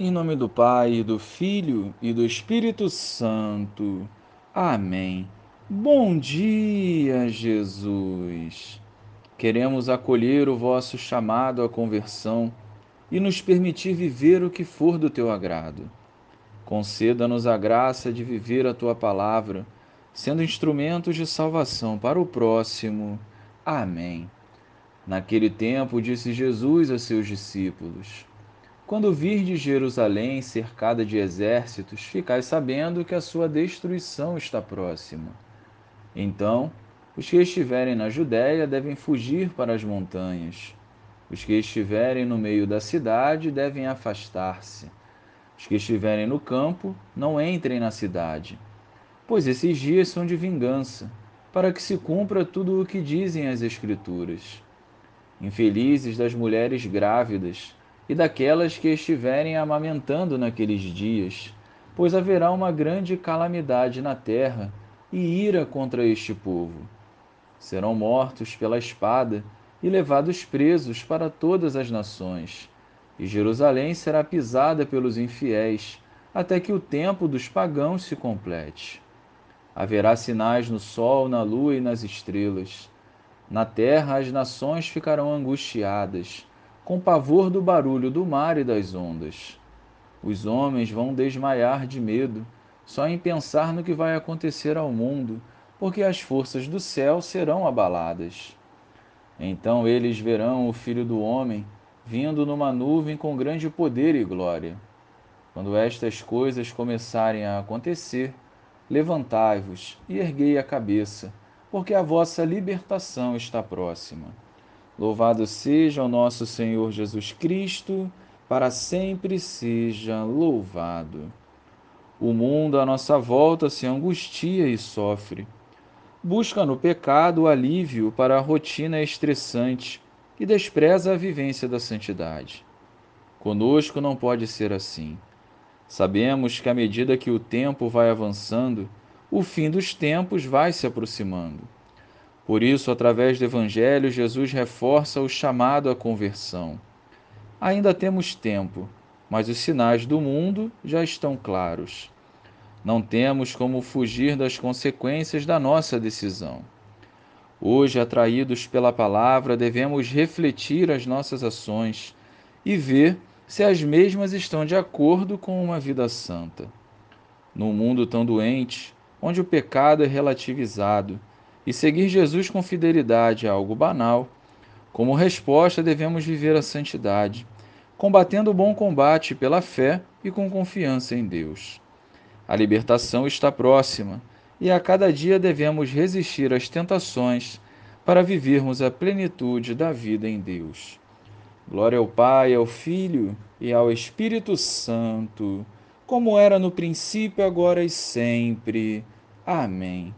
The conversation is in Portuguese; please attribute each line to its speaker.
Speaker 1: Em nome do Pai, do Filho e do Espírito Santo. Amém. Bom dia, Jesus. Queremos acolher o vosso chamado à conversão e nos permitir viver o que for do teu agrado. Conceda-nos a graça de viver a tua palavra, sendo instrumentos de salvação para o próximo. Amém. Naquele tempo, disse Jesus a seus discípulos: quando virdes Jerusalém cercada de exércitos, ficai sabendo que a sua destruição está próxima. Então, os que estiverem na Judéia devem fugir para as montanhas. Os que estiverem no meio da cidade devem afastar-se. Os que estiverem no campo, não entrem na cidade. Pois esses dias são de vingança, para que se cumpra tudo o que dizem as Escrituras. Infelizes das mulheres grávidas, e daquelas que estiverem amamentando naqueles dias, pois haverá uma grande calamidade na terra e ira contra este povo. Serão mortos pela espada e levados presos para todas as nações, e Jerusalém será pisada pelos infiéis, até que o tempo dos pagãos se complete. Haverá sinais no sol, na lua e nas estrelas. Na terra as nações ficarão angustiadas com pavor do barulho do mar e das ondas. Os homens vão desmaiar de medo só em pensar no que vai acontecer ao mundo, porque as forças do céu serão abaladas. Então eles verão o Filho do Homem vindo numa nuvem com grande poder e glória. Quando estas coisas começarem a acontecer, levantai-vos e erguei a cabeça, porque a vossa libertação está próxima. Louvado seja o nosso Senhor Jesus Cristo, para sempre seja louvado. O mundo à nossa volta se angustia e sofre. Busca no pecado o alívio para a rotina estressante e despreza a vivência da santidade. Conosco não pode ser assim. Sabemos que à medida que o tempo vai avançando, o fim dos tempos vai se aproximando. Por isso, através do Evangelho, Jesus reforça o chamado à conversão. Ainda temos tempo, mas os sinais do mundo já estão claros. Não temos como fugir das consequências da nossa decisão. Hoje, atraídos pela palavra, devemos refletir as nossas ações e ver se as mesmas estão de acordo com uma vida santa. Num mundo tão doente, onde o pecado é relativizado, e seguir Jesus com fidelidade é algo banal, como resposta devemos viver a santidade, combatendo o bom combate pela fé e com confiança em Deus. A libertação está próxima e a cada dia devemos resistir às tentações para vivermos a plenitude da vida em Deus. Glória ao Pai, ao Filho e ao Espírito Santo, como era no princípio, agora e sempre. Amém.